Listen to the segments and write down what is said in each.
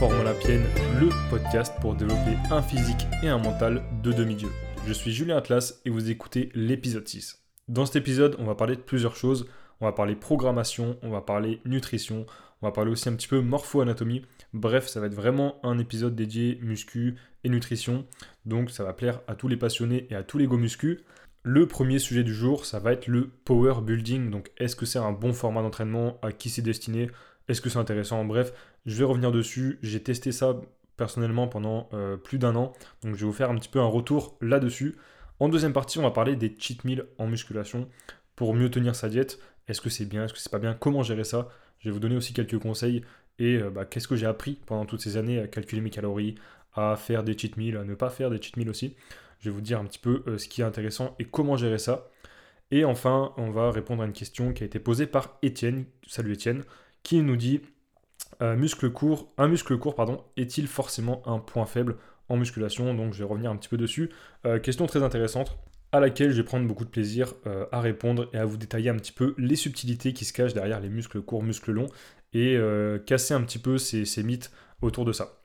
Formula Pienne, le podcast pour développer un physique et un mental de demi-dieu. Je suis Julien Atlas et vous écoutez l'épisode 6. Dans cet épisode, on va parler de plusieurs choses. On va parler programmation, on va parler nutrition, on va parler aussi un petit peu morpho-anatomie. Bref, ça va être vraiment un épisode dédié muscu et nutrition. Donc ça va plaire à tous les passionnés et à tous les go muscu. Le premier sujet du jour, ça va être le power building. Donc est-ce que c'est un bon format d'entraînement? À qui c'est destiné? Est-ce que c'est intéressant? Bref, je vais revenir dessus. J'ai testé ça personnellement pendant euh, plus d'un an. Donc je vais vous faire un petit peu un retour là-dessus. En deuxième partie, on va parler des cheat meals en musculation pour mieux tenir sa diète. Est-ce que c'est bien? Est-ce que c'est pas bien? Comment gérer ça? Je vais vous donner aussi quelques conseils et euh, bah, qu'est-ce que j'ai appris pendant toutes ces années à calculer mes calories, à faire des cheat meals, à ne pas faire des cheat meals aussi. Je vais vous dire un petit peu euh, ce qui est intéressant et comment gérer ça. Et enfin, on va répondre à une question qui a été posée par Étienne. Salut Étienne, qui nous dit euh, muscle court, un muscle court pardon, est-il forcément un point faible en musculation? Donc je vais revenir un petit peu dessus. Euh, question très intéressante à laquelle je vais prendre beaucoup de plaisir à répondre et à vous détailler un petit peu les subtilités qui se cachent derrière les muscles courts, muscles longs et casser un petit peu ces mythes autour de ça.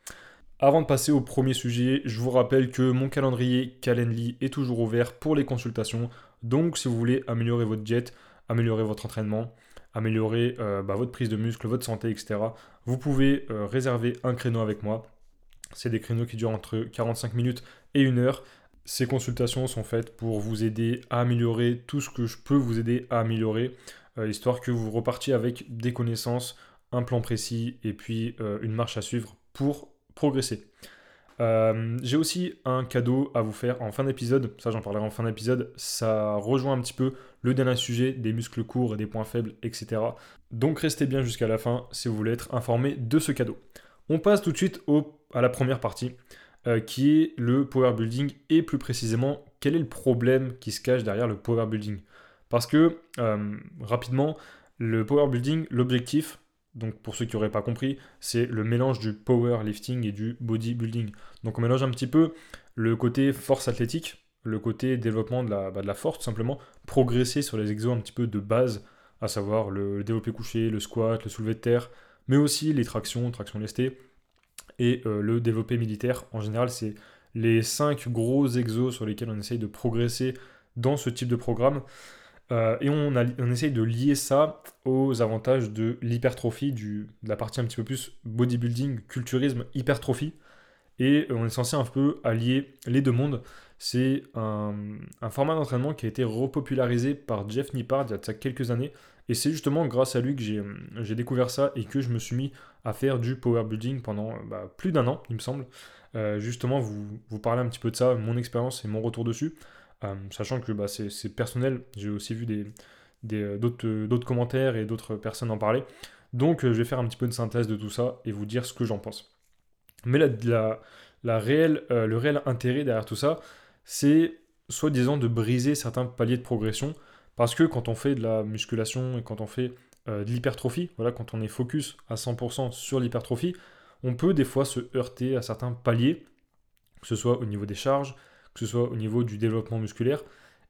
Avant de passer au premier sujet, je vous rappelle que mon calendrier Calendly est toujours ouvert pour les consultations. Donc si vous voulez améliorer votre diète, améliorer votre entraînement, améliorer euh, bah, votre prise de muscle, votre santé, etc., vous pouvez euh, réserver un créneau avec moi. C'est des créneaux qui durent entre 45 minutes et 1 heure. Ces consultations sont faites pour vous aider à améliorer tout ce que je peux vous aider à améliorer, euh, histoire que vous repartiez avec des connaissances, un plan précis et puis une marche à suivre pour progresser. Euh, j'ai aussi un cadeau à vous faire en fin d'épisode, ça j'en parlerai en fin d'épisode, ça rejoint un petit peu le dernier sujet des muscles courts et des points faibles, etc. Donc restez bien jusqu'à la fin si vous voulez être informé de ce cadeau. On passe tout de suite au, à la première partie, euh, qui est le power building et plus précisément quel est le problème qui se cache derrière le power building. Parce que euh, rapidement, le power building, l'objectif, donc pour ceux qui n'auraient pas compris, c'est le mélange du powerlifting et du bodybuilding. Donc on mélange un petit peu le côté force athlétique, le côté développement de la, bah, de la force, tout simplement, progresser sur les exos un petit peu de base, à savoir le, développé couché, le squat, le soulevé de terre, mais aussi les tractions, traction lestée, et euh, le développé militaire. En général, c'est les cinq gros exos sur lesquels on essaye de progresser dans ce type de programme. Euh, et on, on, essaye de lier ça aux avantages de l'hypertrophie, de la partie un petit peu plus bodybuilding, culturisme, hypertrophie. Et on est censé un peu allier les deux mondes. C'est un, format d'entraînement qui a été repopularisé par Jeff Nippard il y a quelques années. Et c'est justement grâce à lui que j'ai découvert ça et que je me suis mis à faire du power building pendant bah, plus d'un an, il me semble. Euh, justement, vous, vous parlez un petit peu de ça, mon expérience et mon retour dessus. Euh, sachant que bah, c'est personnel, j'ai aussi vu euh, euh, d'autres commentaires et d'autres personnes en parler. Donc je vais faire un petit peu une synthèse de tout ça et vous dire ce que j'en pense. Mais la, la, réelle, le réel intérêt derrière tout ça, c'est soi-disant de briser certains paliers de progression. Parce que quand on fait de la musculation et quand on fait de l'hypertrophie, voilà, quand on est focus à 100% sur l'hypertrophie, on peut des fois se heurter à certains paliers, que ce soit au niveau des charges, que ce soit au niveau du développement musculaire.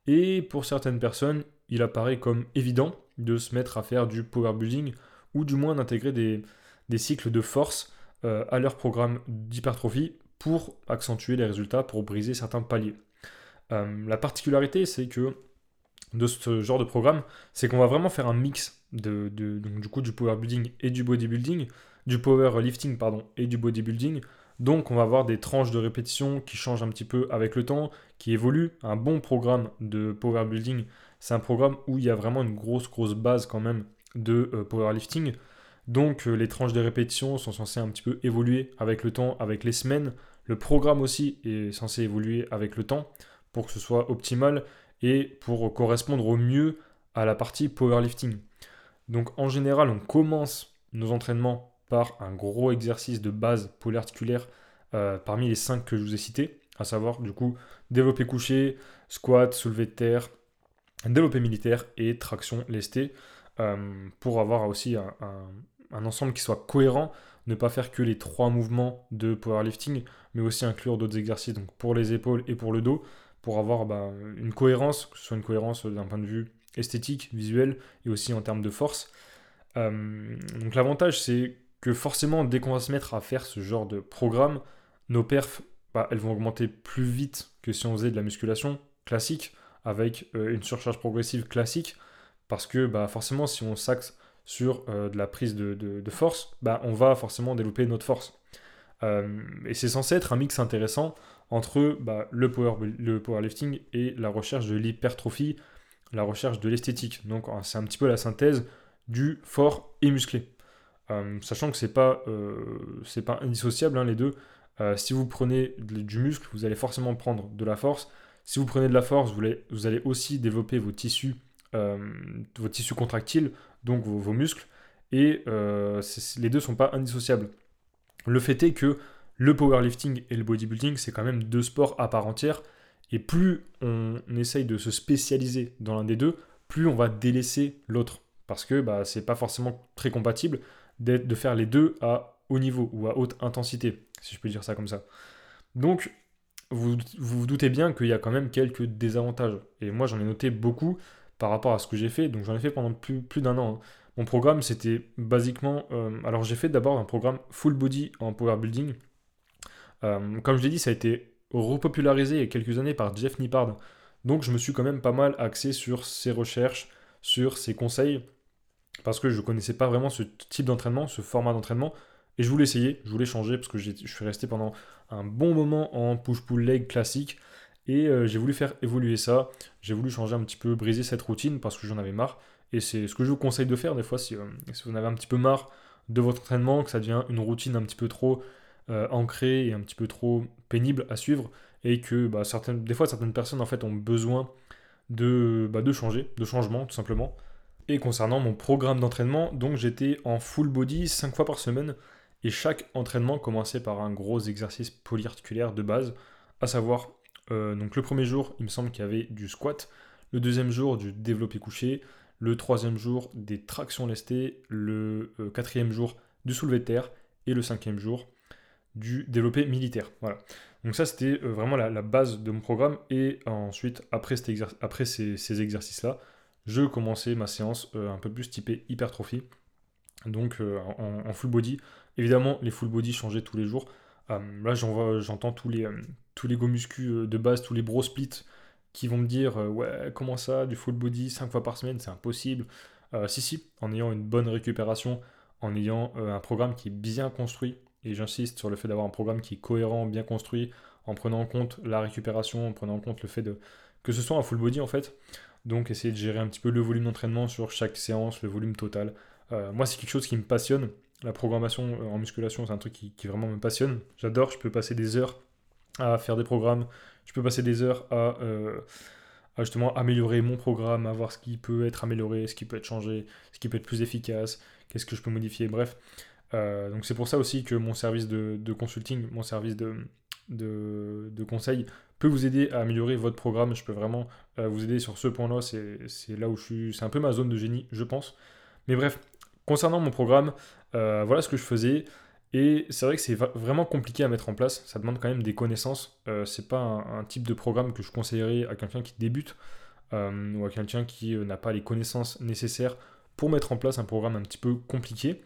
Et pour certaines personnes, il apparaît comme évident de se mettre à faire du power building ou du moins d'intégrer des, cycles de force euh, à leur programme d'hypertrophie pour accentuer les résultats, pour briser certains paliers. Euh, la particularité, c'est que de ce genre de programme, c'est qu'on va vraiment faire un mix de, du coup du power building et du bodybuilding, du power lifting pardon et du bodybuilding donc on va avoir des tranches de répétition qui changent un petit peu avec le temps, qui évoluent. Un bon programme de power building, c'est un programme où il y a vraiment une grosse grosse base quand même de euh, powerlifting. Donc euh, les tranches de répétition sont censées un petit peu évoluer avec le temps, avec les semaines. Le programme aussi est censé évoluer avec le temps pour que ce soit optimal et pour correspondre au mieux à la partie powerlifting. Donc en général, on commence nos entraînements par un gros exercice de base polyarticulaire euh, parmi les 5 que je vous ai cités, à savoir du coup développé couché, squat, soulevé de terre, développé militaire et traction lestée, euh, pour avoir aussi un, ensemble qui soit cohérent, ne pas faire que les trois mouvements de powerlifting, mais aussi inclure d'autres exercices donc pour les épaules et pour le dos, pour avoir bah, une cohérence, que ce soit une cohérence d'un point de vue esthétique, visuel et aussi en termes de force. Euh, donc l'avantage c'est que forcément, dès qu'on va se mettre à faire ce genre de programme, nos perfs, bah, elles vont augmenter plus vite que si on faisait de la musculation classique, avec euh, une surcharge progressive classique, parce que bah, forcément, si on s'axe sur euh, de la prise de, force, bah, on va forcément développer notre force. Euh, et c'est censé être un mix intéressant entre bah, le, power, le powerlifting et la recherche de l'hypertrophie, la recherche de l'esthétique. Donc c'est un petit peu la synthèse du fort et musclé. Euh, sachant que c'est pas, pas indissociable hein, les deux. si vous prenez du muscle, vous allez forcément prendre de la force. Si vous prenez de la force, vous allez, vous allez aussi développer vos tissus, vos tissus contractiles, donc vos, muscles, et euh, les deux sont pas indissociables. Le fait est que le powerlifting et le bodybuilding, c'est quand même deux sports à part entière, et plus on essaye de se spécialiser dans l'un des deux, plus on va délaisser l'autre, parce que bah, c'est pas forcément très compatible de faire les deux à haut niveau ou à haute intensité, si je peux dire ça comme ça. Donc, vous vous, doutez bien qu'il y a quand même quelques désavantages. Et moi, j'en ai noté beaucoup par rapport à ce que j'ai fait. Donc j'en ai fait pendant plus, d'un an. Hein. Mon programme, c'était basiquement... Euh, alors j'ai fait d'abord un programme full body en power building. Euh, comme je l'ai dit, ça a été repopularisé il y a quelques années par Jeff Nippard. Donc je me suis quand même pas mal axé sur ses recherches, sur ses conseils, parce que je ne connaissais pas vraiment ce type d'entraînement, ce format d'entraînement. Et je voulais essayer, je voulais changer, parce que je suis resté pendant un bon moment en push-pull leg classique. Et euh, j'ai voulu faire évoluer ça. J'ai voulu changer un petit peu, briser cette routine parce que j'en avais marre. Et c'est ce que je vous conseille de faire des fois si, euh, vous en avez un petit peu marre de votre entraînement, que ça devient une routine un petit peu trop euh, ancrée et un petit peu trop pénible à suivre. Et que bah, certaines, des fois certaines personnes en fait ont besoin de, bah, de changer, de changement tout simplement. Et concernant mon programme d'entraînement, donc j'étais en full body 5 fois par semaine. Et chaque entraînement commençait par un gros exercice polyarticulaire de base, à savoir euh, donc le premier jour, il me semble qu'il y avait du squat. Le deuxième jour, du développé couché. Le troisième jour, des tractions lestées. Le euh, quatrième jour, du soulevé de terre. Et le cinquième jour, du développé militaire. Voilà. Donc ça, c'était euh, vraiment la, base de mon programme. Et ensuite, après, après ces, exercices-là, je commençais ma séance un peu plus typée hypertrophie. Donc en, full body. Évidemment, les full body changeaient tous les jours. Là, j'entends tous les, tous les go euh, de base, tous les bro splits qui vont me dire euh, ouais comment ça du full body 5 fois par semaine c'est impossible. Euh, si si en ayant une bonne récupération en ayant un programme qui est bien construit et j'insiste sur le fait d'avoir un programme qui est cohérent bien construit en prenant en compte la récupération en prenant en compte le fait de que ce soit un full body en fait. Donc essayer de gérer un petit peu le volume d'entraînement sur chaque séance le volume total. Moi c'est quelque chose qui me passionne la programmation en musculation c'est un truc qui, vraiment me passionne j'adore je peux passer des heures à faire des programmes. Je peux passer des heures euh, à, justement améliorer mon programme, à voir ce qui peut être amélioré, ce qui peut être changé, ce qui peut être plus efficace, qu'est-ce que je peux modifier, bref. Euh, donc c'est pour ça aussi que mon service de, consulting, mon service de, de, conseil peut vous aider à améliorer votre programme. Je peux vraiment euh, vous aider sur ce point-là. C'est là où je suis. C'est un peu ma zone de génie, je pense. Mais bref, concernant mon programme, voilà ce que je faisais. Et c'est vrai que c'est vraiment compliqué à mettre en place. Ça demande quand même des connaissances. Euh, c'est pas un, type de programme que je conseillerais à quelqu'un qui débute euh, ou à quelqu'un qui euh, n'a pas les connaissances nécessaires pour mettre en place un programme un petit peu compliqué.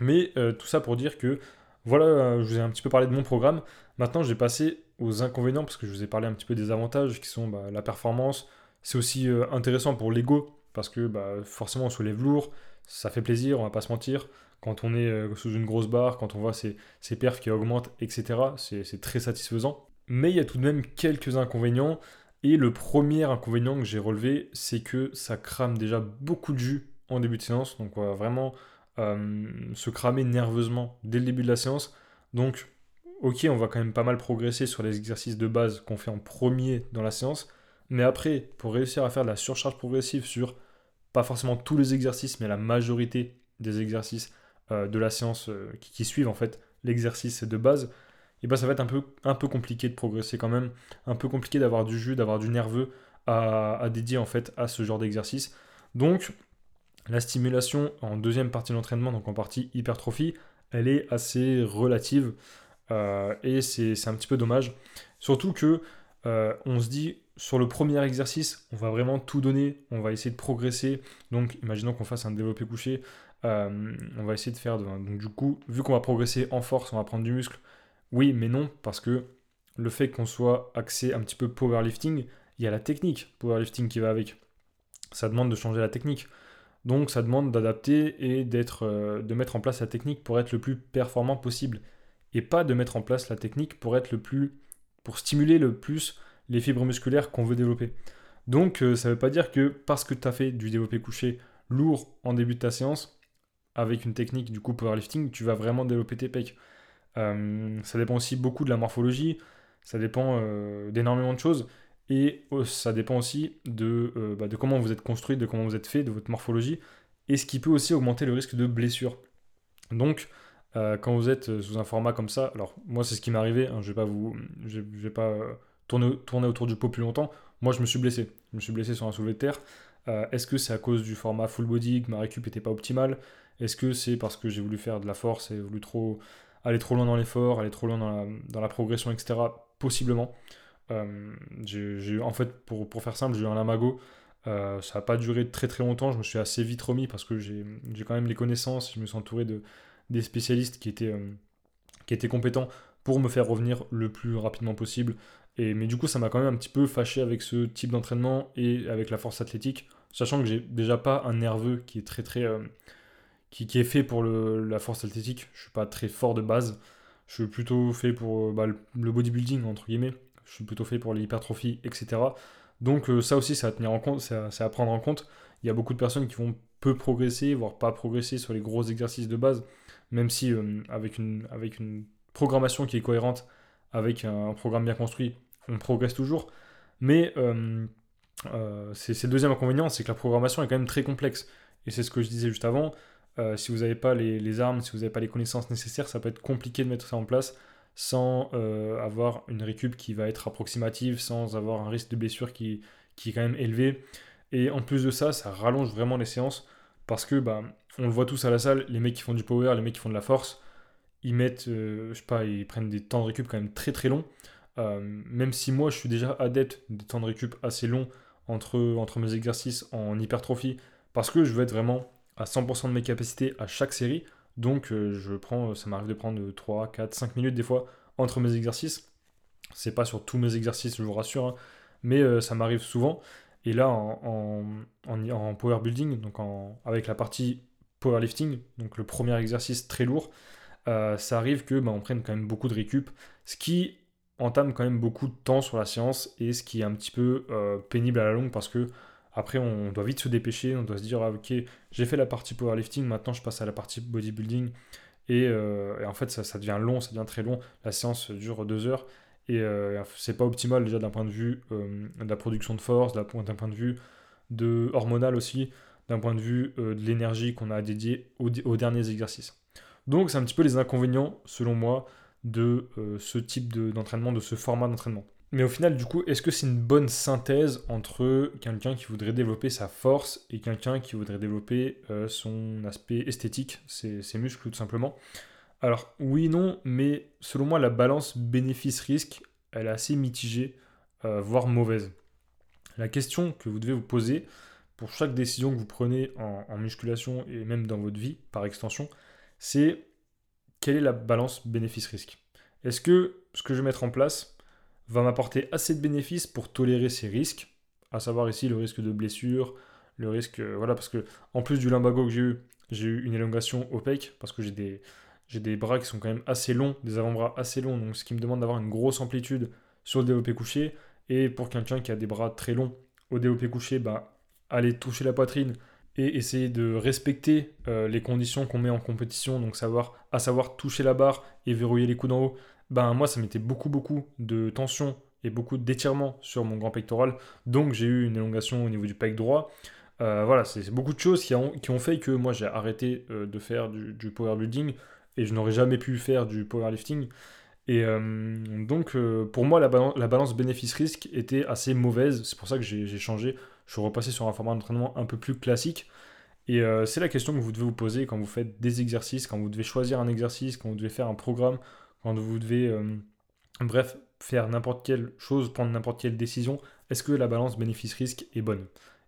Mais tout ça pour dire que voilà, je vous ai un petit peu parlé de mon programme. Maintenant, je vais passer aux inconvénients parce que je vous ai parlé un petit peu des avantages qui sont bah, la performance. C'est aussi intéressant pour l'ego parce que bah, forcément on soulève lourd, ça fait plaisir, on va pas se mentir quand on est euh, sous une grosse barre, quand on voit ses, perfs qui augmentent, etc. C'est très satisfaisant. Mais il y a tout de même quelques inconvénients. Et le premier inconvénient que j'ai relevé, c'est que ça crame déjà beaucoup de jus en début de séance. Donc on va vraiment euh, se cramer nerveusement dès le début de la séance. Donc ok, on va quand même pas mal progresser sur les exercices de base qu'on fait en premier dans la séance. Mais après, pour réussir à faire de la surcharge progressive sur pas forcément tous les exercices, mais la majorité des exercices euh, de la séance euh, qui, suivent en fait l'exercice de base, et ben ça va être un peu, un peu compliqué de progresser quand même, un peu compliqué d'avoir du jus, d'avoir du nerveux à, dédier en fait à ce genre d'exercice. Donc la stimulation en deuxième partie de l'entraînement, donc en partie hypertrophie, elle est assez relative euh, et c'est un petit peu dommage. Surtout que on se dit sur le premier exercice, on va vraiment tout donner, on va essayer de progresser. Donc, imaginons qu'on fasse un développé couché Euh, on va essayer de faire. Donc, du coup, vu qu'on va progresser en force, on va prendre du muscle. Oui, mais non, parce que le fait qu'on soit axé un petit peu powerlifting, il y a la technique powerlifting qui va avec. Ça demande de changer la technique. Donc ça demande d'adapter et d'être, euh, de mettre en place la technique pour être le plus performant possible. Et pas de mettre en place la technique pour être le plus. pour stimuler le plus les fibres musculaires qu'on veut développer. Donc euh, ça ne veut pas dire que parce que tu as fait du développé couché lourd en début de ta séance, avec une technique du coup powerlifting, tu vas vraiment développer tes pecs. Euh, ça dépend aussi beaucoup de la morphologie, ça dépend d'énormément de choses. Et euh, ça dépend aussi de, euh, bah, de comment vous êtes construit, de comment vous êtes fait, de votre morphologie, et ce qui peut aussi augmenter le risque de blessure. Donc, euh, quand vous êtes sous un format comme ça, alors moi c'est ce qui m'est arrivé, hein, je vais pas vous, je, vais pas tourner, autour du pot plus longtemps. Moi je me suis blessé, je me suis blessé sur un soulevé de terre. Est-ce que c'est à cause du format full body que ma récup n'était pas optimale? Est-ce que c'est parce que j'ai voulu faire de la force et voulu trop aller trop loin dans l'effort, aller trop loin dans la, progression, etc. Possiblement. Euh, en fait, pour, pour, faire simple, j'ai eu un lamago. Euh, ça n'a pas duré très très longtemps. Je me suis assez vite remis parce que j'ai quand même les connaissances. Je me suis entouré de, des spécialistes qui étaient, euh, qui étaient compétents pour me faire revenir le plus rapidement possible. Mais du coup, ça m'a quand même un petit peu fâché avec ce type d'entraînement et avec la force athlétique, sachant que j'ai déjà pas un nerveux qui est très très qui, qui, est fait pour le, la force athlétique. Je suis pas très fort de base. Je suis plutôt fait pour bah, le bodybuilding entre guillemets je suis plutôt fait pour l'hypertrophie, etc. Donc euh, ça aussi, c'est à tenir en compte, c'est à, prendre en compte. Il y a beaucoup de personnes qui vont peu progresser, voire pas progresser sur les gros exercices de base, même si euh, avec, une, avec une programmation qui est cohérente, avec un, programme bien construit, on progresse toujours. Mais euh, c'est le deuxième inconvénient, c'est que la programmation est quand même très complexe. Et c'est ce que je disais juste avant. si vous n'avez pas les, armes, si vous n'avez pas les connaissances nécessaires, ça peut être compliqué de mettre ça en place sans euh, avoir une récup qui va être approximative, sans avoir un risque de blessure qui, qui est quand même élevé. Et en plus de ça, ça rallonge vraiment les séances parce que bah, on le voit tous à la salle, les mecs qui font du power, les mecs qui font de la force, ils mettent, euh, je sais pas, ils prennent des temps de récup quand même très très longs. Euh, même si moi je suis déjà adepte des temps de récup assez longs entre, entre mes exercices en hypertrophie, parce que je veux être vraiment à 100% de mes capacités à chaque série. Donc euh, je prends, ça m'arrive de prendre 3, 4, 5 minutes des fois entre mes exercices. C'est pas sur tous mes exercices, je vous rassure, hein, mais euh, ça m'arrive souvent. Et là, en, en, power building, donc avec la partie powerlifting, donc le premier exercice très lourd, euh, ça arrive que bah, on prenne quand même beaucoup de récup, ce qui entame quand même beaucoup de temps sur la séance et ce qui est un petit peu pénible à la longue parce que après, on doit vite se dépêcher, on doit se dire, ah, ok, j'ai fait la partie powerlifting, maintenant je passe à la partie bodybuilding. Et, euh, en fait, ça, devient long, ça devient très long. La séance dure deux heures. Et euh, c'est pas optimal déjà d'un point de vue euh, de la production de force, d'un point, de vue hormonal aussi, d'un point de vue de l'énergie qu'on a dédiée aux, derniers exercices. Donc c'est un petit peu les inconvénients, selon moi, de ce type d'entraînement, de ce format d'entraînement. Mais au final, du coup, est-ce que c'est une bonne synthèse entre quelqu'un qui voudrait développer sa force et quelqu'un qui voudrait développer euh, son aspect esthétique, ses, muscles tout simplement? Alors oui, non, mais selon moi, la balance bénéfice-risque, elle est assez mitigée, euh, voire mauvaise. La question que vous devez vous poser pour chaque décision que vous prenez en musculation et même dans votre vie, par extension, c'est quelle est la balance bénéfice-risque? Est-ce que ce que je vais mettre en place, va m'apporter assez de bénéfices pour tolérer ces risques, à savoir ici le risque de blessure, le risque, euh, voilà, parce que en plus du lumbago que j'ai eu, j'ai eu une élongation opaque, parce que j'ai des, bras qui sont quand même assez longs, des avant-bras assez longs, donc ce qui me demande d'avoir une grosse amplitude sur le développé couché, et pour quelqu'un qui a des bras très longs au développé couché, bah, aller toucher la poitrine et essayer de respecter euh, les conditions qu'on met en compétition, donc savoir, à savoir toucher la barre et verrouiller les coudes en haut, ben moi ça mettait beaucoup beaucoup de tension et beaucoup d'étirement sur mon grand pectoral. Donc j'ai eu une élongation au niveau du pec droit. Euh, voilà, c'est beaucoup de choses qui ont, qui ont fait que moi j'ai arrêté euh, de faire du, du powerbuilding et je n'aurais jamais pu faire du powerlifting. Et donc pour moi la, la balance bénéfice-risque était assez mauvaise. C'est pour ça que j'ai changé. Je suis repassé sur un format d'entraînement un peu plus classique. Et c'est la question que vous devez vous poser quand vous faites des exercices, quand vous devez choisir un exercice, quand vous devez faire un programme, quand vous devez, euh, bref, faire n'importe quelle chose, prendre n'importe quelle décision, est-ce que la balance bénéfice-risque est bonne?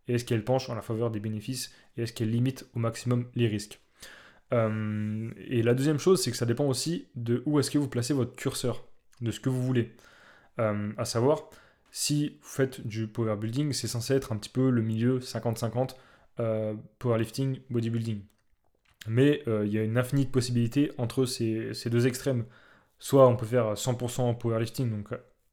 Et est-ce qu'elle penche en la faveur des bénéfices? Et est-ce qu'elle limite au maximum les risques? Et la deuxième chose, c'est que ça dépend aussi de où est-ce que vous placez votre curseur, de ce que vous voulez. à savoir, si vous faites du power building, c'est censé être un petit peu le milieu 50-50 powerlifting, bodybuilding. Mais il y a une infinie de possibilités entre ces, deux extrêmes. Soit on peut faire 100% powerlifting, donc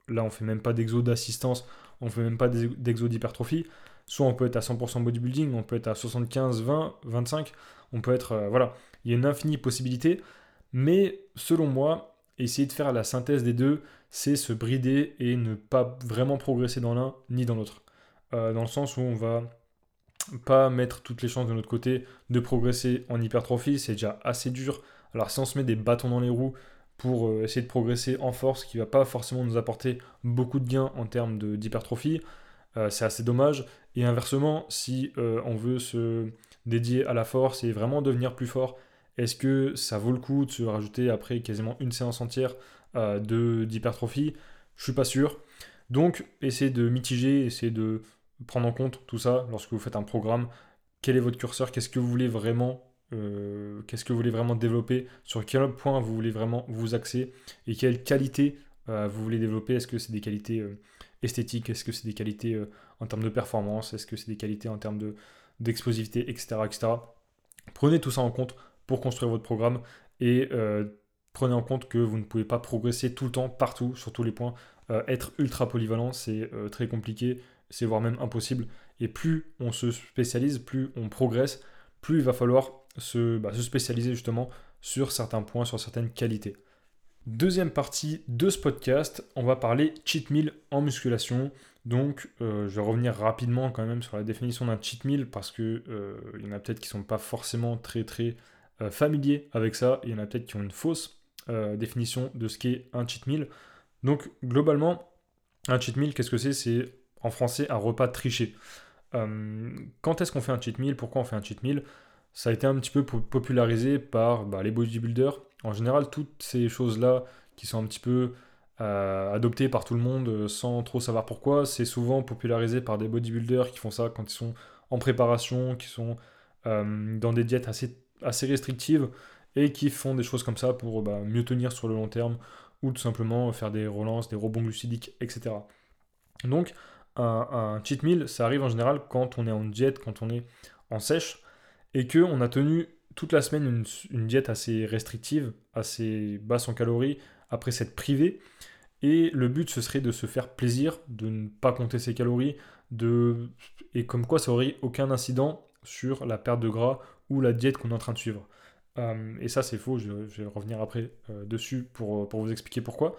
là on fait même pas d'exo d'assistance, on fait même pas d'exo d'hypertrophie. Soit on peut être à 100% bodybuilding, on peut être à 75, 20, 25, on peut être... Euh, voilà, il y a une infinie possibilité. Mais selon moi, essayer de faire la synthèse des deux, c'est se brider et ne pas vraiment progresser dans l'un ni dans l'autre. Euh, dans le sens où on va pas mettre toutes les chances de notre côté de progresser en hypertrophie, c'est déjà assez dur. Alors si on se met des bâtons dans les roues pour euh, essayer de progresser en force, qui va pas forcément nous apporter beaucoup de gains en termes d'hypertrophie, euh, c'est assez dommage. Et inversement, si euh, on veut se dédier à la force et vraiment devenir plus fort, est-ce que ça vaut le coup de se rajouter après quasiment une séance entière euh, d'hypertrophie Je suis pas sûr. Donc, essayez de mitiger, essayez de prendre en compte tout ça lorsque vous faites un programme. Quel est votre curseur? Qu'est-ce que vous voulez vraiment Qu'est-ce que vous voulez vraiment développer? Sur quel point vous voulez vraiment vous axer? Et quelle qualité vous voulez développer? Est-ce que c'est des qualités esthétique Est-ce que c'est des qualités euh, en termes de performance? Est-ce que c'est des qualités en termes de, d'explosivité, etc., etc. Prenez tout ça en compte pour construire votre programme et euh, prenez en compte que vous ne pouvez pas progresser tout le temps, partout, sur tous les points. Euh, être ultra polyvalent, c'est très compliqué, c'est voire même impossible. Et plus on se spécialise, plus on progresse, plus il va falloir se, bah, se spécialiser justement sur certains points, sur certaines qualités. Deuxième partie de ce podcast, on va parler cheat meal en musculation. Donc, euh, je vais revenir rapidement quand même sur la définition d'un cheat meal parce que euh, il y en a peut-être qui ne sont pas forcément très très euh, familiers avec ça. Il y en a peut-être qui ont une fausse définition de ce qu'est un cheat meal. Donc, globalement, un cheat meal, qu'est-ce que c'est? C'est en français un repas triché. quand est-ce qu'on fait un cheat meal? Pourquoi on fait un cheat meal? Ça a été un petit peu popularisé par bah, les bodybuilders. En général, toutes ces choses-là qui sont un petit peu euh, adoptées par tout le monde euh, sans trop savoir pourquoi, c'est souvent popularisé par des bodybuilders qui font ça quand ils sont en préparation, qui sont euh, dans des diètes assez, assez restrictives et qui font des choses comme ça pour bah, mieux tenir sur le long terme ou tout simplement faire des relances, des rebonds glucidiques, etc. Donc, un, cheat meal, ça arrive en général quand on est en diète, quand on est en sèche, et qu'on a tenu toute la semaine une, diète assez restrictive, assez basse en calories, après s'être privé. Et le but, ce serait de se faire plaisir, de ne pas compter ses calories, de... et comme quoi ça aurait aucun incident sur la perte de gras ou la diète qu'on est en train de suivre. Euh, et ça, c'est faux, je, vais revenir après euh, dessus pour, pour, vous expliquer pourquoi.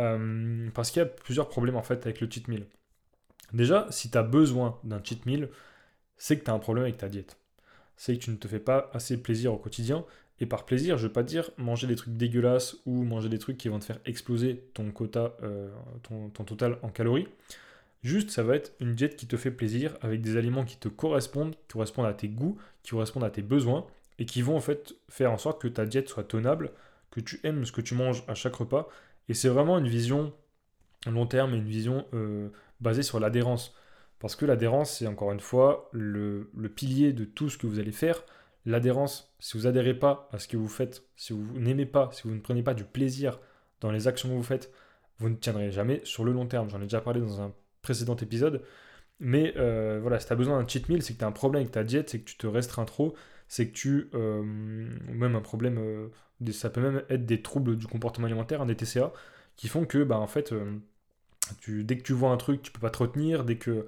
Euh, parce qu'il y a plusieurs problèmes en fait avec le cheat meal. Déjà, si tu as besoin d'un cheat meal, c'est que tu as un problème avec ta diète c'est que tu ne te fais pas assez plaisir au quotidien. Et par plaisir, je veux pas dire manger des trucs dégueulasses ou manger des trucs qui vont te faire exploser ton quota, euh, ton, total en calories. Juste, ça va être une diète qui te fait plaisir avec des aliments qui te correspondent, qui correspondent à tes goûts, qui correspondent à tes besoins et qui vont en fait faire en sorte que ta diète soit tenable, que tu aimes ce que tu manges à chaque repas. Et c'est vraiment une vision long terme et une vision euh, basée sur l'adhérence. Parce que l'adhérence, c'est encore une fois le, pilier de tout ce que vous allez faire. L'adhérence, si vous adhérez pas à ce que vous faites, si vous n'aimez pas, si vous ne prenez pas du plaisir dans les actions que vous faites, vous ne tiendrez jamais sur le long terme. J'en ai déjà parlé dans un précédent épisode. Mais euh, voilà, si tu as besoin d'un cheat meal, c'est que tu as un problème avec ta diète, c'est que tu te restreins trop, c'est que tu. Euh, même un problème. Euh, ça peut même être des troubles du comportement alimentaire, des TCA, qui font que, bah, en fait, tu, dès que tu vois un truc, tu peux pas te retenir, dès que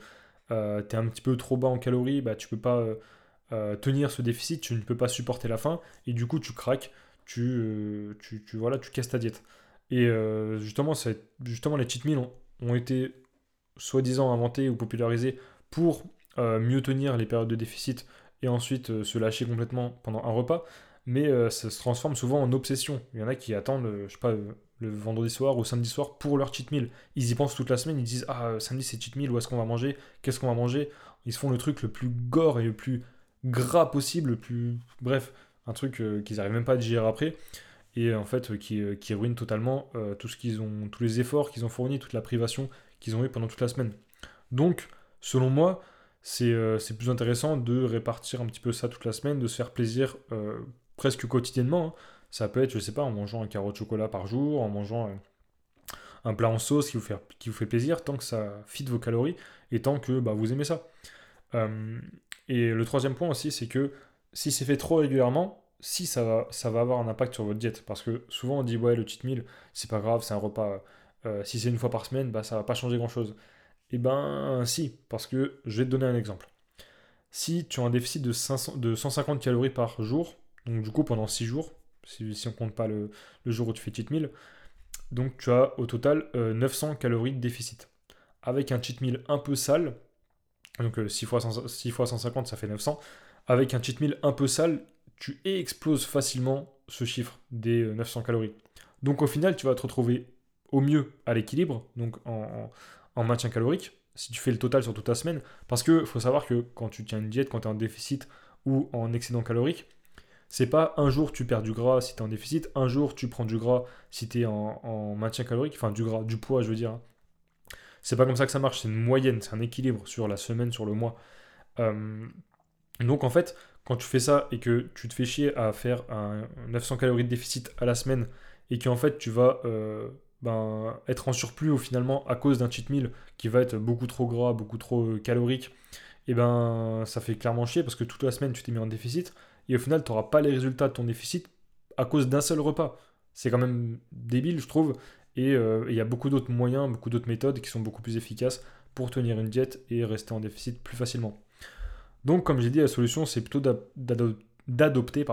euh, tu es un petit peu trop bas en calories, bah, tu peux pas euh, euh, tenir ce déficit, tu ne peux pas supporter la faim, et du coup tu craques, tu, tu, tu, voilà, tu casses ta diète. Et justement, justement, les cheat meals ont, été soi-disant inventés ou popularisés pour mieux tenir les périodes de déficit et ensuite se lâcher complètement pendant un repas, mais ça se transforme souvent en obsession. Il y en a qui attendent, je sais pas, le vendredi soir ou samedi soir pour leur cheat meal. Ils y pensent toute la semaine, ils disent Ah, euh, samedi c'est cheat meal, où est-ce qu'on va manger? Qu'est-ce qu'on va manger? Ils se font le truc le plus gore et le plus gras possible, le plus. Bref, un truc euh, qu'ils n'arrivent même pas à digérer après. Et en fait, euh, qui, qui, ruine totalement tout ce qu'ils ont, tous les efforts qu'ils ont fournis, toute la privation qu'ils ont eu pendant toute la semaine. Donc, selon moi, c'est plus intéressant de répartir un petit peu ça toute la semaine, de se faire plaisir presque quotidiennement. Hein. Ça peut être, je sais pas, en mangeant un carreau de chocolat par jour, en mangeant un plat en sauce qui vous, fait, qui vous fait plaisir, tant que ça fit vos calories et tant que bah, vous aimez ça. et le troisième point aussi, c'est que si c'est fait trop régulièrement, si ça va, ça va avoir un impact sur votre diète. Parce que souvent on dit ouais le cheat meal, c'est pas grave, c'est un repas. Euh, si c'est une fois par semaine, bah ça va pas changer grand chose. Eh ben si, parce que je vais te donner un exemple. Si tu as un déficit de, 500, de 150 calories par jour, donc du coup pendant 6 jours, si, si on compte pas le, jour où tu fais cheat meal, donc tu as au total 900 euh, calories de déficit. Avec un cheat meal un peu sale, donc 6 euh, fois, 6 fois 150 ça fait 900, avec un cheat meal un peu sale, tu exploses facilement ce chiffre des 900 calories. Donc au final, tu vas te retrouver au mieux à l'équilibre, donc en, maintien calorique, si tu fais le total sur toute ta semaine. Parce que faut savoir que quand tu tiens une diète, quand tu es en déficit ou en excédent calorique, c'est pas un jour tu perds du gras si tu es en déficit, un jour tu prends du gras si tu es en, maintien calorique, enfin du gras, du poids, je veux dire. Hein. C'est pas comme ça que ça marche, c'est une moyenne, c'est un équilibre sur la semaine, sur le mois. Donc en fait, quand tu fais ça et que tu te fais chier à faire un 900 calories de déficit à la semaine et qu'en fait tu vas euh, ben, être en surplus au finalement à cause d'un cheat meal qui va être beaucoup trop gras, beaucoup trop euh, calorique, et ben ça fait clairement chier parce que toute la semaine tu t'es mis en déficit et au final tu n'auras pas les résultats de ton déficit à cause d'un seul repas. C'est quand même débile je trouve et euh, il y a beaucoup d'autres moyens, beaucoup d'autres méthodes qui sont beaucoup plus efficaces pour tenir une diète et rester en déficit plus facilement. Donc, comme j'ai dit, la solution, c'est plutôt d'adopter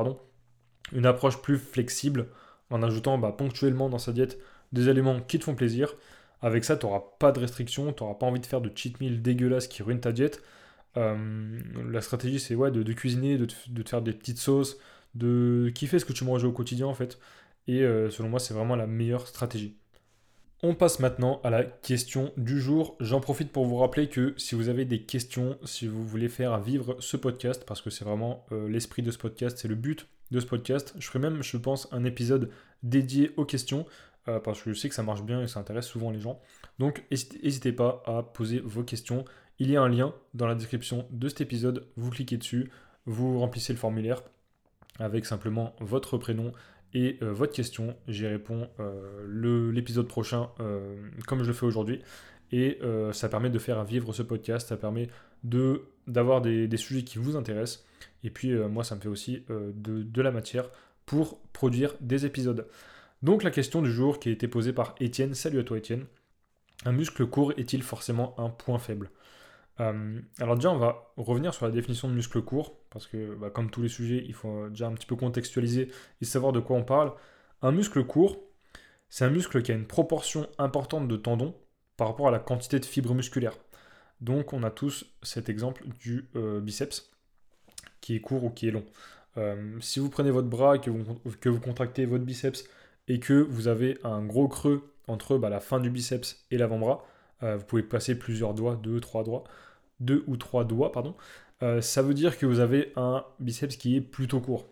une approche plus flexible en ajoutant bah, ponctuellement dans sa diète des éléments qui te font plaisir. Avec ça, tu n'auras pas de restrictions, tu n'auras pas envie de faire de cheat meal dégueulasse qui ruine ta diète. Euh, la stratégie, c'est ouais, de, cuisiner, de te, faire des petites sauces, de kiffer ce que tu manges au quotidien en fait. Et euh, selon moi, c'est vraiment la meilleure stratégie. On passe maintenant à la question du jour. J'en profite pour vous rappeler que si vous avez des questions, si vous voulez faire vivre ce podcast, parce que c'est vraiment euh, l'esprit de ce podcast, c'est le but de ce podcast, je ferai même, je pense, un épisode dédié aux questions, euh, parce que je sais que ça marche bien et ça intéresse souvent les gens. Donc n'hésitez pas à poser vos questions. Il y a un lien dans la description de cet épisode, vous cliquez dessus, vous remplissez le formulaire avec simplement votre prénom et euh, votre question. J'y réponds euh, l'épisode prochain comme je le fais aujourd'hui. Et ça permet de faire vivre ce podcast, ça permet d'avoir des, sujets qui vous intéressent. Et puis moi, ça me fait aussi de, la matière pour produire des épisodes. Donc la question du jour qui a été posée par Étienne. Salut à toi Étienne. Un muscle court est-il forcément un point faible? Euh, alors déjà, on va revenir sur la définition de muscle court, parce que bah, comme tous les sujets, il faut déjà un petit peu contextualiser et savoir de quoi on parle. Un muscle court, c'est un muscle qui a une proportion importante de tendons par rapport à la quantité de fibres musculaires. Donc on a tous cet exemple du euh, biceps, qui est court ou qui est long. Euh, si vous prenez votre bras et que vous, que vous, contractez votre biceps et que vous avez un gros creux entre bah, la fin du biceps et l'avant-bras, euh, vous pouvez passer plusieurs doigts, deux, trois doigts, deux ou trois doigts. Euh, ça veut dire que vous avez un biceps qui est plutôt court.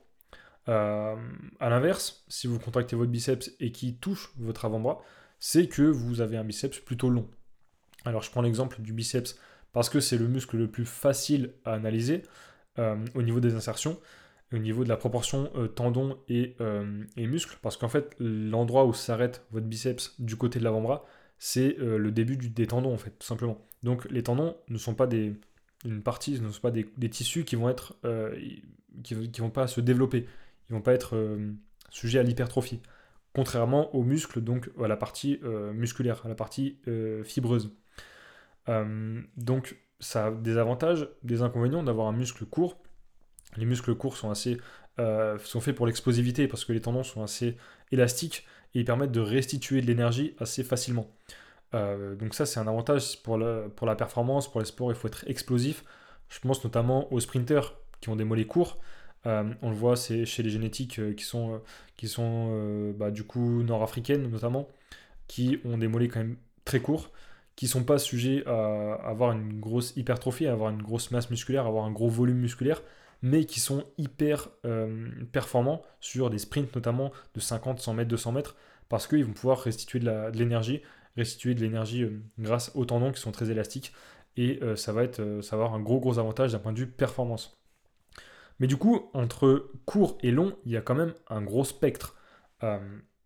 Euh, à l'inverse, si vous contractez votre biceps et qui touche votre avant-bras, c'est que vous avez un biceps plutôt long. Alors je prends l'exemple du biceps parce que c'est le muscle le plus facile à analyser au niveau des insertions, au niveau de la proportion tendon et, et muscle, parce qu'en fait l'endroit où s'arrête votre biceps du côté de l'avant-bras, c'est euh, le début du, des tendons, en fait, tout simplement. Donc les tendons ne sont pas des, une partie, ne sont pas des, tissus qui vont être, euh, qui, vont pas se développer, ils vont pas être euh, sujets à l'hypertrophie. Contrairement aux muscles, donc à la partie musculaire, à la partie fibreuse. donc ça a des avantages, des inconvénients d'avoir un muscle court. Les muscles courts sont assez sont faits pour l'explosivité parce que les tendons sont assez élastiques et ils permettent de restituer de l'énergie assez facilement. Euh, donc ça c'est un avantage pour, pour la performance, pour les sports, il faut être explosif. Je pense notamment aux sprinters qui ont des mollets courts. Euh, on le voit c'est chez les génétiques euh, qui sont, qui sont bah, du coup nord-africaines notamment, qui ont des mollets quand même très courts, qui sont pas sujets à avoir une grosse hypertrophie, à avoir une grosse masse musculaire, à avoir un gros volume musculaire, mais qui sont hyper euh, performants sur des sprints notamment de 50, 100 mètres, 200 mètres, parce qu'ils vont pouvoir restituer de l'énergie, restituer de l'énergie euh, grâce aux tendons qui sont très élastiques, et euh, ça, va être, ça va avoir un gros gros avantage d'un point de vue performance. Mais du coup, entre court et long, il y a quand même un gros spectre.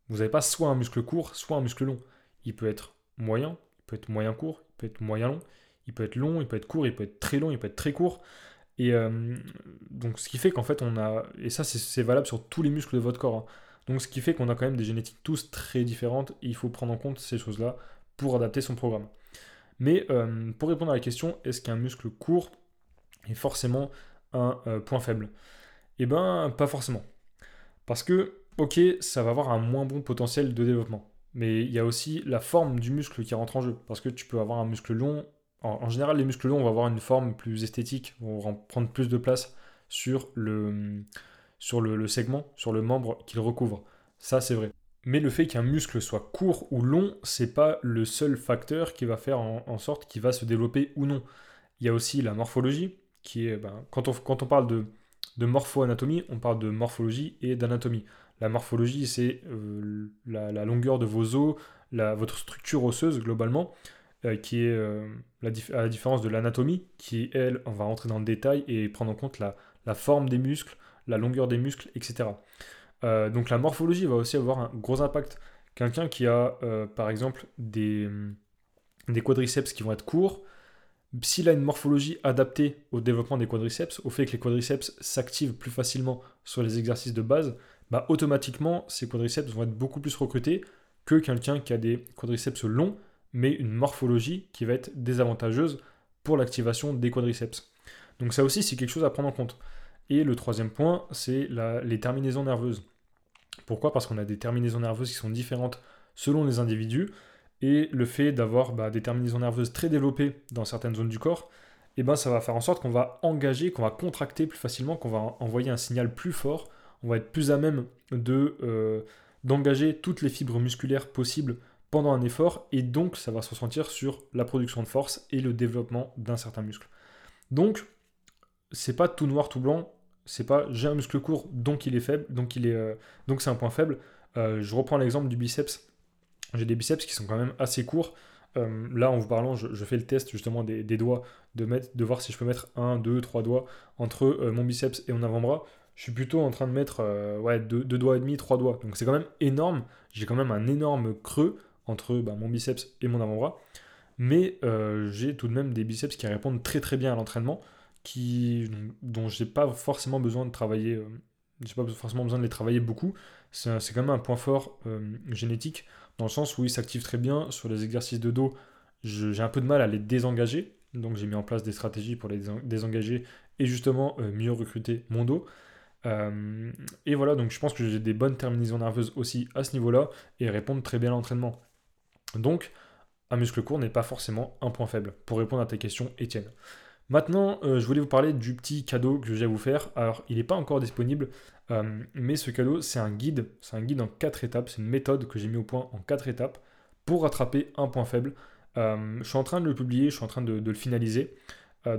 Vous n'avez pas soit un muscle court, soit un muscle long. Il peut être moyen, il peut être moyen court, il peut être moyen long, il peut être long, il peut être court, il peut être très long, il peut être très court. Et euh, donc, ce qui fait qu'en fait, on a. Et ça, c'est valable sur tous les muscles de votre corps. Hein. Donc, ce qui fait qu'on a quand même des génétiques tous très différentes. Il faut prendre en compte ces choses-là pour adapter son programme. Mais euh, pour répondre à la question, est-ce qu'un muscle court est forcément un euh, point faible? Eh bien, pas forcément. Parce que, ok, ça va avoir un moins bon potentiel de développement. Mais il y a aussi la forme du muscle qui rentre en jeu. Parce que tu peux avoir un muscle long en, général, les muscles longs vont avoir une forme plus esthétique, vont prendre plus de place sur le, segment, sur le membre qu'ils recouvrent. Ça, c'est vrai. Mais le fait qu'un muscle soit court ou long, c'est pas le seul facteur qui va faire en, sorte qu'il va se développer ou non. Il y a aussi la morphologie, qui est, ben, quand, on, parle de, de morpho-anatomie, on parle de morphologie et d'anatomie. La morphologie, c'est euh, la, longueur de vos os, votre structure osseuse globalement. Euh, qui est euh, à la différence de l'anatomie, qui elle, on va rentrer dans le détail et prendre en compte la, forme des muscles, la longueur des muscles, etc. Euh, donc la morphologie va aussi avoir un gros impact. Quelqu'un qui a, par exemple, des, des quadriceps qui vont être courts, s'il a une morphologie adaptée au développement des quadriceps, au fait que les quadriceps s'activent plus facilement sur les exercices de base, bah automatiquement, ces quadriceps vont être beaucoup plus recrutés que quelqu'un qui a des quadriceps longs, mais une morphologie qui va être désavantageuse pour l'activation des quadriceps. Donc ça aussi, c'est quelque chose à prendre en compte. Et le troisième point, c'est les terminaisons nerveuses. Pourquoi? Parce qu'on a des terminaisons nerveuses qui sont différentes selon les individus, et le fait d'avoir bah, des terminaisons nerveuses très développées dans certaines zones du corps, eh ben, ça va faire en sorte qu'on va engager, qu'on va contracter plus facilement, qu'on va envoyer un signal plus fort, on va être plus à même euh, d'engager toutes les fibres musculaires possibles pendant un effort et donc ça va se ressentir sur la production de force et le développement d'un certain muscle. Donc c'est pas tout noir tout blanc, c'est pas j'ai un muscle court donc il est faible, donc il est euh, donc c'est un point faible. Euh, je reprends l'exemple du biceps. J'ai des biceps qui sont quand même assez courts. Euh, là, en vous parlant, je, fais le test justement des, doigts, de, mettre, de voir si je peux mettre un, deux, trois doigts entre mon biceps et mon avant-bras. Je suis plutôt en train de mettre ouais, deux, doigts et demi, trois doigts. Donc c'est quand même énorme. J'ai quand même un énorme creux entre bah, mon biceps et mon avant-bras. Mais euh, j'ai tout de même des biceps qui répondent très très bien à l'entraînement, qui, dont j'ai pas forcément besoin de travailler, euh, j'ai pas forcément besoin de les travailler beaucoup. C'est quand même un point fort euh, génétique, dans le sens où ils s'activent très bien sur les exercices de dos. J'ai un peu de mal à les désengager, donc j'ai mis en place des stratégies pour les désengager et justement mieux recruter mon dos. et voilà, donc je pense que j'ai des bonnes terminaisons nerveuses aussi à ce niveau-là et répondent très bien à l'entraînement. Donc, un muscle court n'est pas forcément un point faible, pour répondre à tes questions, Étienne. Maintenant, euh, je voulais vous parler du petit cadeau que j'ai à vous faire. Alors, il n'est pas encore disponible, euh, mais ce cadeau, c'est un guide. C'est un guide en quatre étapes. C'est une méthode que j'ai mis au point en quatre étapes pour rattraper un point faible. Euh, je suis en train de le publier, je suis en train de, le finaliser.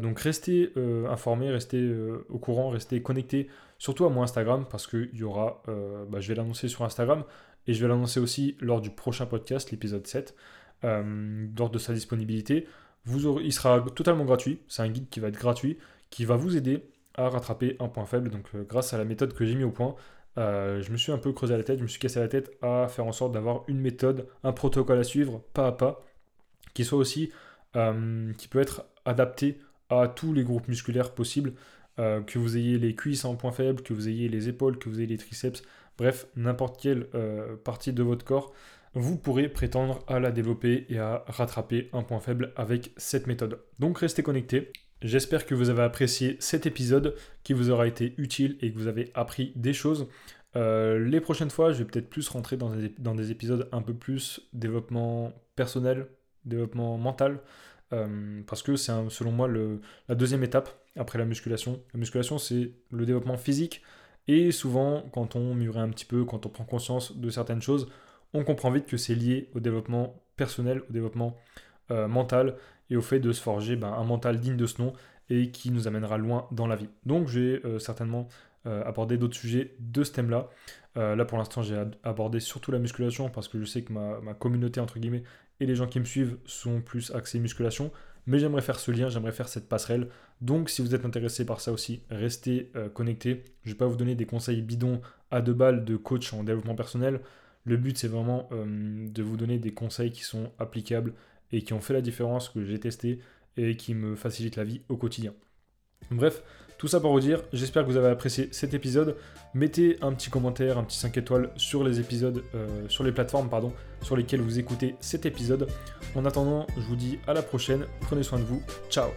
donc, restez informés, restez au courant, restez connectés, surtout à mon Instagram, parce que y aura, bah, je vais l'annoncer sur Instagram, et je vais l'annoncer aussi lors du prochain podcast, l'épisode 7, euh, lors de sa disponibilité. Il sera totalement gratuit, c'est un guide qui va être gratuit, qui va vous aider à rattraper un point faible. Donc euh, grâce à la méthode que j'ai mis au point, euh, je me suis un peu creusé la tête, je me suis cassé la tête à faire en sorte d'avoir une méthode, un protocole à suivre, pas à pas, qui soit aussi, qui peut être adapté à tous les groupes musculaires possibles, que vous ayez les cuisses en point faible, que vous ayez les épaules, que vous ayez les triceps, bref, n'importe quelle euh, partie de votre corps, vous pourrez prétendre à la développer et à rattraper un point faible avec cette méthode. Donc restez connectés. J'espère que vous avez apprécié cet épisode, qui vous aura été utile et que vous avez appris des choses. Euh, les prochaines fois, je vais peut-être plus rentrer dans des, épisodes un peu plus développement personnel, développement mental, euh, parce que c'est selon moi la deuxième étape après la musculation. La musculation, c'est le développement physique, et souvent, quand on mûrit un petit peu, quand on prend conscience de certaines choses, on comprend vite que c'est lié au développement personnel, au développement euh, mental et au fait de se forger ben, un mental digne de ce nom et qui nous amènera loin dans la vie. Donc j'ai euh, certainement euh, abordé d'autres sujets de ce thème-là. là pour l'instant j'ai abordé surtout la musculation parce que je sais que ma, communauté entre guillemets et les gens qui me suivent sont plus axés musculation. Mais j'aimerais faire ce lien, j'aimerais faire cette passerelle. Donc si vous êtes intéressé par ça aussi, restez euh, connectés. Je ne vais pas vous donner des conseils bidons à deux balles de coach en développement personnel. Le but c'est vraiment euh, de vous donner des conseils qui sont applicables et qui ont fait la différence, que j'ai testé et qui me facilitent la vie au quotidien. Bref, tout ça pour vous dire, j'espère que vous avez apprécié cet épisode. Mettez un petit commentaire, un petit 5 étoiles sur les épisodes, euh, sur les plateformes sur lesquelles vous écoutez cet épisode. En attendant, je vous dis à la prochaine, prenez soin de vous, ciao